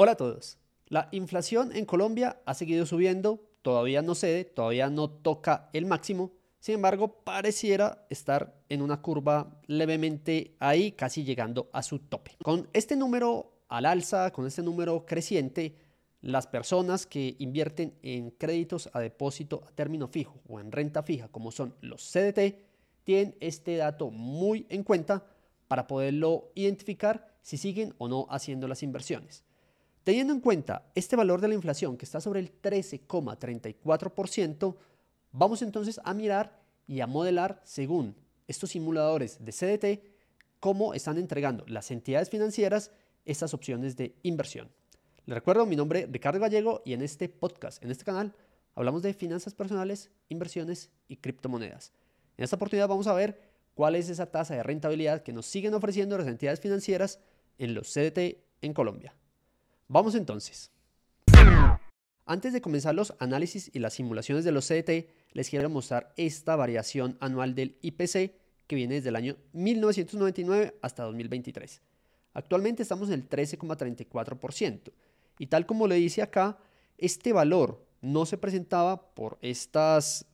Hola a todos. La inflación en Colombia ha seguido subiendo, todavía no cede, todavía no toca el máximo, sin embargo pareciera estar en una curva levemente ahí, casi llegando a su tope. Con este número al alza, con este número creciente, las personas que invierten en créditos a depósito a término fijo o en renta fija, como son los CDT, tienen este dato muy en cuenta para poderlo identificar si siguen o no haciendo las inversiones. Teniendo en cuenta este valor de la inflación que está sobre el 13,34%, vamos entonces a mirar y a modelar según estos simuladores de CDT cómo están entregando las entidades financieras estas opciones de inversión. Les recuerdo, mi nombre es Ricardo Gallego y en este podcast, en este canal, hablamos de finanzas personales, inversiones y criptomonedas. En esta oportunidad vamos a ver cuál es esa tasa de rentabilidad que nos siguen ofreciendo las entidades financieras en los CDT en Colombia. Vamos entonces. Antes de comenzar los análisis y las simulaciones de los CDT, les quiero mostrar esta variación anual del IPC que viene desde el año 1999 hasta 2023. Actualmente estamos en el 13,34% y tal como le dice acá, este valor no se presentaba por estos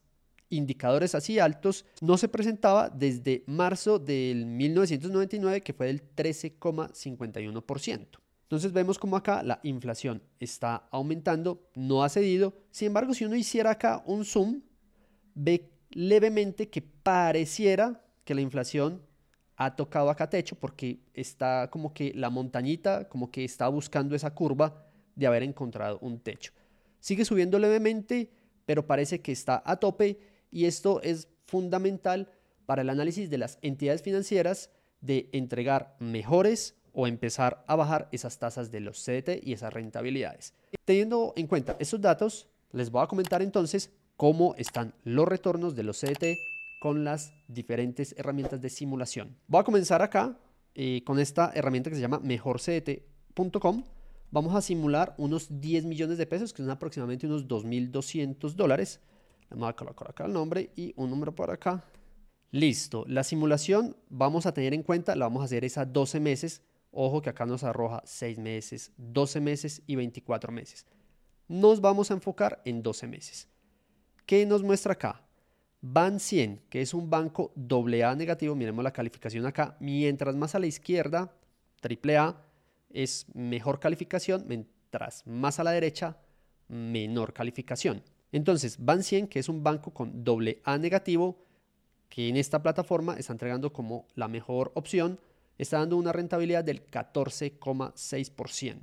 indicadores así altos, no se presentaba desde marzo del 1999 que fue del 13,51%. Entonces vemos como acá la inflación está aumentando, no ha cedido. Sin embargo, si uno hiciera acá un zoom, ve levemente que pareciera que la inflación ha tocado acá techo porque está como que la montañita, como que está buscando esa curva de haber encontrado un techo. Sigue subiendo levemente, pero parece que está a tope y esto es fundamental para el análisis de las entidades financieras de entregar mejores o empezar a bajar esas tasas de los CDT y esas rentabilidades. Teniendo en cuenta estos datos, les voy a comentar entonces cómo están los retornos de los CDT con las diferentes herramientas de simulación. Voy a comenzar acá eh, con esta herramienta que se llama mejorcdt.com. Vamos a simular unos 10 millones de pesos, que son aproximadamente unos 2.200 dólares. Vamos a colocar acá el nombre y un número por acá. Listo. La simulación vamos a tener en cuenta, la vamos a hacer esa 12 meses Ojo que acá nos arroja 6 meses, 12 meses y 24 meses. Nos vamos a enfocar en 12 meses. ¿Qué nos muestra acá? Ban 100, que es un banco AA negativo, miremos la calificación acá, mientras más a la izquierda, AAA, es mejor calificación, mientras más a la derecha, menor calificación. Entonces, Ban 100, que es un banco con AA negativo, que en esta plataforma está entregando como la mejor opción, está dando una rentabilidad del 14,6%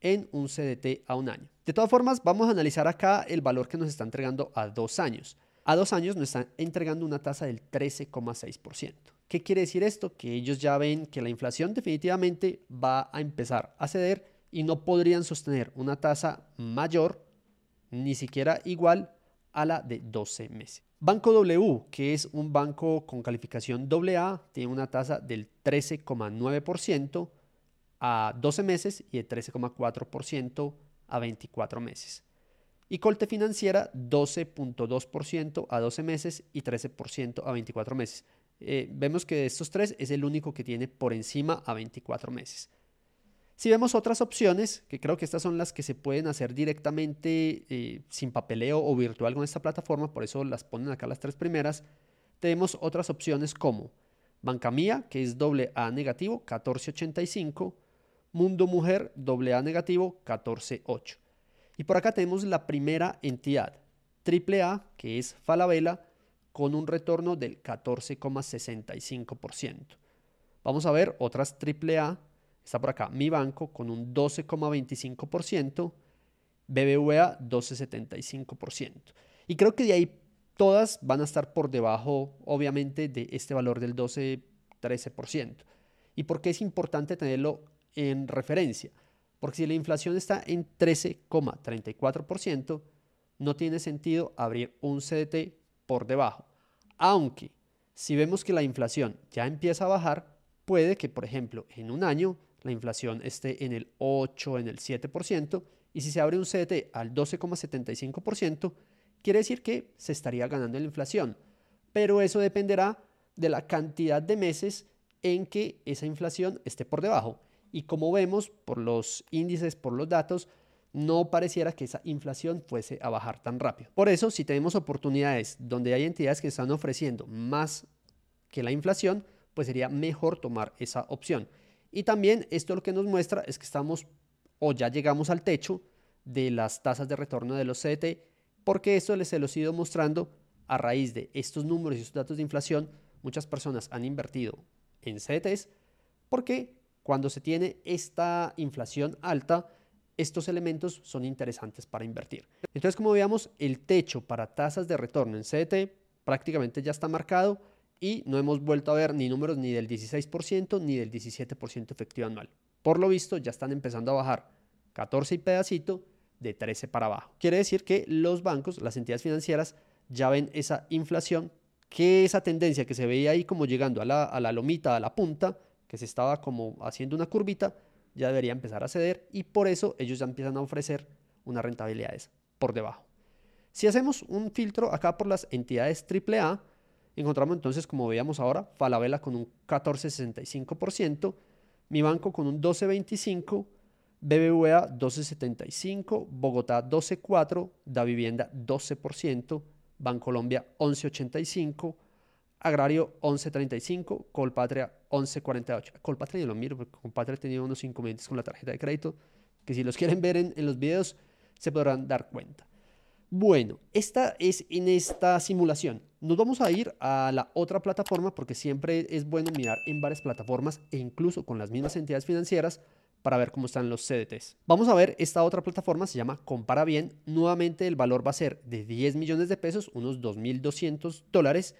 en un CDT a un año. De todas formas, vamos a analizar acá el valor que nos está entregando a dos años. A dos años nos están entregando una tasa del 13,6%. ¿Qué quiere decir esto? Que ellos ya ven que la inflación definitivamente va a empezar a ceder y no podrían sostener una tasa mayor, ni siquiera igual a la de 12 meses. Banco W, que es un banco con calificación AA, tiene una tasa del 13,9% a 12 meses y de 13,4% a 24 meses. Y Colte Financiera 12.2% a 12 meses y 13% a 24 meses. Eh, vemos que de estos tres es el único que tiene por encima a 24 meses. Si vemos otras opciones, que creo que estas son las que se pueden hacer directamente eh, sin papeleo o virtual con esta plataforma, por eso las ponen acá las tres primeras, tenemos otras opciones como Banca Mía, que es AA negativo, 1485, Mundo Mujer, AA negativo, 148. Y por acá tenemos la primera entidad, AAA, que es Falabella, con un retorno del 14,65%. Vamos a ver otras AAA Está por acá mi banco con un 12,25%, BBVA 12,75%. Y creo que de ahí todas van a estar por debajo, obviamente, de este valor del 12-13%. ¿Y por qué es importante tenerlo en referencia? Porque si la inflación está en 13,34%, no tiene sentido abrir un CDT por debajo. Aunque si vemos que la inflación ya empieza a bajar, puede que, por ejemplo, en un año la inflación esté en el 8, en el 7%, y si se abre un CDT al 12,75%, quiere decir que se estaría ganando la inflación. Pero eso dependerá de la cantidad de meses en que esa inflación esté por debajo. y como vemos por los índices, por los datos, no pareciera que esa inflación fuese a bajar tan rápido. Por eso, si tenemos oportunidades donde hay entidades que están ofreciendo más que la inflación, pues sería mejor tomar esa opción. Y también esto lo que nos muestra es que estamos o ya llegamos al techo de las tasas de retorno de los CDT, porque esto les los he ido mostrando a raíz de estos números y estos datos de inflación. Muchas personas han invertido en CDTs porque cuando se tiene esta inflación alta, estos elementos son interesantes para invertir. Entonces, como veamos, el techo para tasas de retorno en CDT prácticamente ya está marcado y no hemos vuelto a ver ni números ni del 16% ni del 17% efectivo anual. Por lo visto, ya están empezando a bajar 14 y pedacito de 13 para abajo. Quiere decir que los bancos, las entidades financieras, ya ven esa inflación, que esa tendencia que se veía ahí como llegando a la, a la lomita, a la punta, que se estaba como haciendo una curvita, ya debería empezar a ceder y por eso ellos ya empiezan a ofrecer unas rentabilidades por debajo. Si hacemos un filtro acá por las entidades AAA, encontramos entonces, como veíamos ahora, Falabella con un 14,65%, mi banco con un 12,25%, BBVA 12,75%, Bogotá 12,4%, Da Vivienda 12%, Bancolombia 11,85%, Agrario 11.35, Colpatria 11.48. Colpatria yo lo miro porque Colpatria tenido unos inconvenientes con la tarjeta de crédito que si los quieren ver en los videos se podrán dar cuenta. Bueno, esta es en esta simulación. Nos vamos a ir a la otra plataforma porque siempre es bueno mirar en varias plataformas e incluso con las mismas entidades financieras para ver cómo están los CDTs. Vamos a ver esta otra plataforma, se llama Compara Bien. Nuevamente el valor va a ser de 10 millones de pesos, unos 2.200 dólares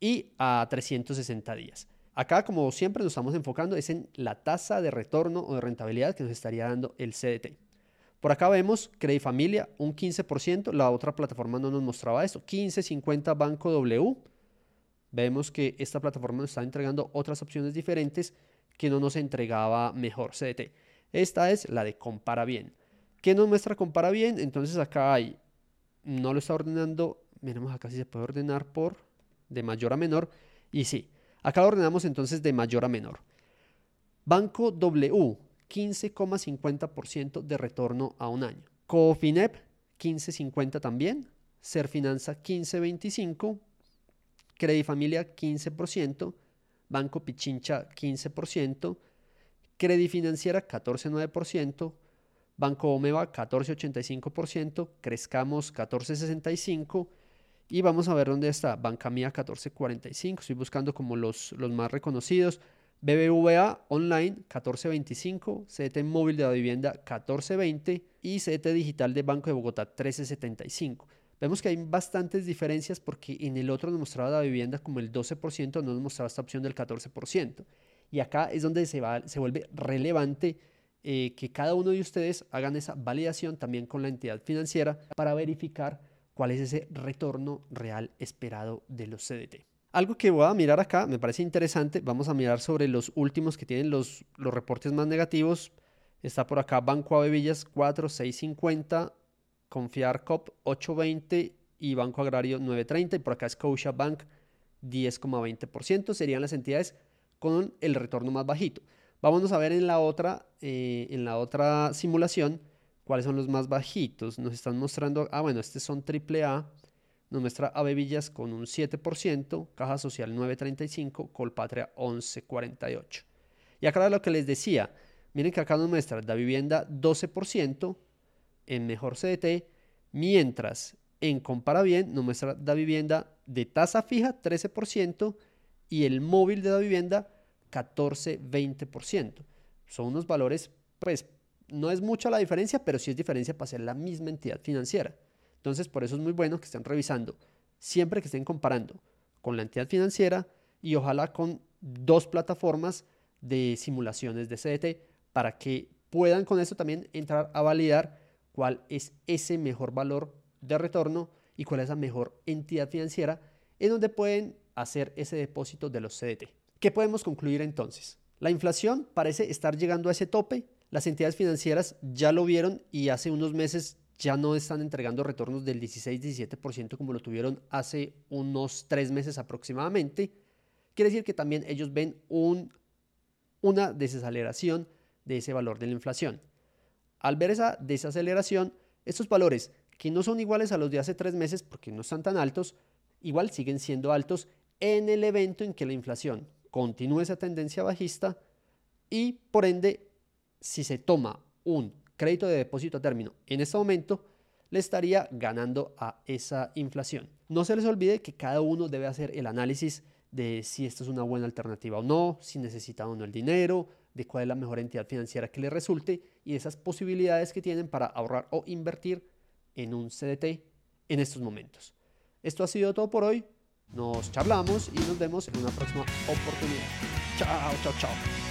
y a 360 días. Acá, como siempre, nos estamos enfocando es en la tasa de retorno o de rentabilidad que nos estaría dando el CDT. Por acá vemos Credit Familia, un 15%. La otra plataforma no nos mostraba eso. 15.50 Banco W. Vemos que esta plataforma nos está entregando otras opciones diferentes que no nos entregaba mejor CDT. Esta es la de Compara Bien. ¿Qué nos muestra Compara Bien? Entonces acá hay, no lo está ordenando, miremos acá si se puede ordenar por de mayor a menor. Y sí, acá lo ordenamos entonces de mayor a menor. Banco W, 15,50% de retorno a un año. Cofinep, 15,50 también. Serfinanza, 15,25. Credit Familia, 15%. Banco Pichincha, 15%. Credit Financiera, 14,9%. Banco Omeva, 14,85%. Crezcamos, 14,65%. Y vamos a ver dónde está. Banca Mía 1445. Estoy buscando como los, los más reconocidos. BBVA Online 1425, CDT Móvil de la Vivienda 1420 y CDT Digital de Banco de Bogotá 1375. Vemos que hay bastantes diferencias porque en el otro nos mostraba la vivienda como el 12%, no nos mostraba esta opción del 14%. Y acá es donde se, va, se vuelve relevante eh, que cada uno de ustedes hagan esa validación también con la entidad financiera para verificar cuál es ese retorno real esperado de los CDT. Algo que voy a mirar acá, me parece interesante, vamos a mirar sobre los últimos que tienen los, los reportes más negativos. Está por acá Banco Avevillas 4650, Confiar Cop 820 y Banco Agrario 930 y por acá Scotia Bank 10,20%. Serían las entidades con el retorno más bajito. Vámonos a ver en la otra, eh, en la otra simulación ¿Cuáles son los más bajitos? Nos están mostrando, ah, bueno, estos son AAA. Nos muestra Avevillas con un 7%, Caja Social 9.35, Colpatria 11.48. Y acá lo que les decía, miren que acá nos muestra la vivienda 12% en mejor CDT, mientras en Compara Bien nos muestra la vivienda de tasa fija 13% y el móvil de la vivienda 14-20%. Son unos valores pues no es mucha la diferencia, pero sí es diferencia para ser la misma entidad financiera. Entonces, por eso es muy bueno que estén revisando, siempre que estén comparando con la entidad financiera y ojalá con dos plataformas de simulaciones de CDT para que puedan con eso también entrar a validar cuál es ese mejor valor de retorno y cuál es la mejor entidad financiera en donde pueden hacer ese depósito de los CDT. ¿Qué podemos concluir entonces? La inflación parece estar llegando a ese tope las entidades financieras ya lo vieron y hace unos meses ya no están entregando retornos del 16-17% como lo tuvieron hace unos tres meses aproximadamente. Quiere decir que también ellos ven un, una desaceleración de ese valor de la inflación. Al ver esa desaceleración, estos valores que no son iguales a los de hace tres meses porque no están tan altos, igual siguen siendo altos en el evento en que la inflación continúe esa tendencia bajista y por ende, si se toma un crédito de depósito a término en este momento, le estaría ganando a esa inflación. No se les olvide que cada uno debe hacer el análisis de si esto es una buena alternativa o no, si necesita o no el dinero, de cuál es la mejor entidad financiera que le resulte y esas posibilidades que tienen para ahorrar o invertir en un CDT en estos momentos. Esto ha sido todo por hoy. Nos charlamos y nos vemos en una próxima oportunidad. Chao, chao, chao.